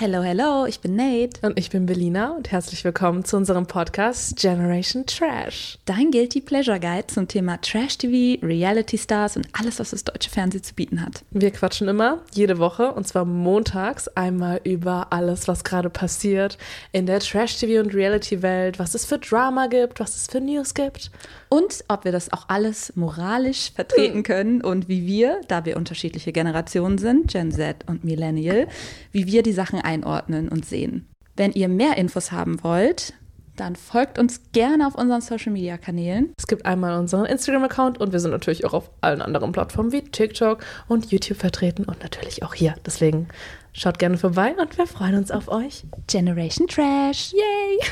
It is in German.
Hello, hello, ich bin Nate. Und ich bin Belina und herzlich willkommen zu unserem Podcast Generation Trash. Dein Guilty Pleasure Guide zum Thema Trash TV, Reality Stars und alles, was das deutsche Fernsehen zu bieten hat. Wir quatschen immer, jede Woche, und zwar montags, einmal über alles, was gerade passiert in der Trash TV und Reality Welt, was es für Drama gibt, was es für News gibt. Und ob wir das auch alles moralisch vertreten können und wie wir, da wir unterschiedliche Generationen sind, Gen Z und Millennial, wie wir die Sachen einordnen und sehen. Wenn ihr mehr Infos haben wollt, dann folgt uns gerne auf unseren Social Media Kanälen. Es gibt einmal unseren Instagram-Account und wir sind natürlich auch auf allen anderen Plattformen wie TikTok und YouTube vertreten und natürlich auch hier. Deswegen schaut gerne vorbei und wir freuen uns auf euch. Generation Trash. Yay!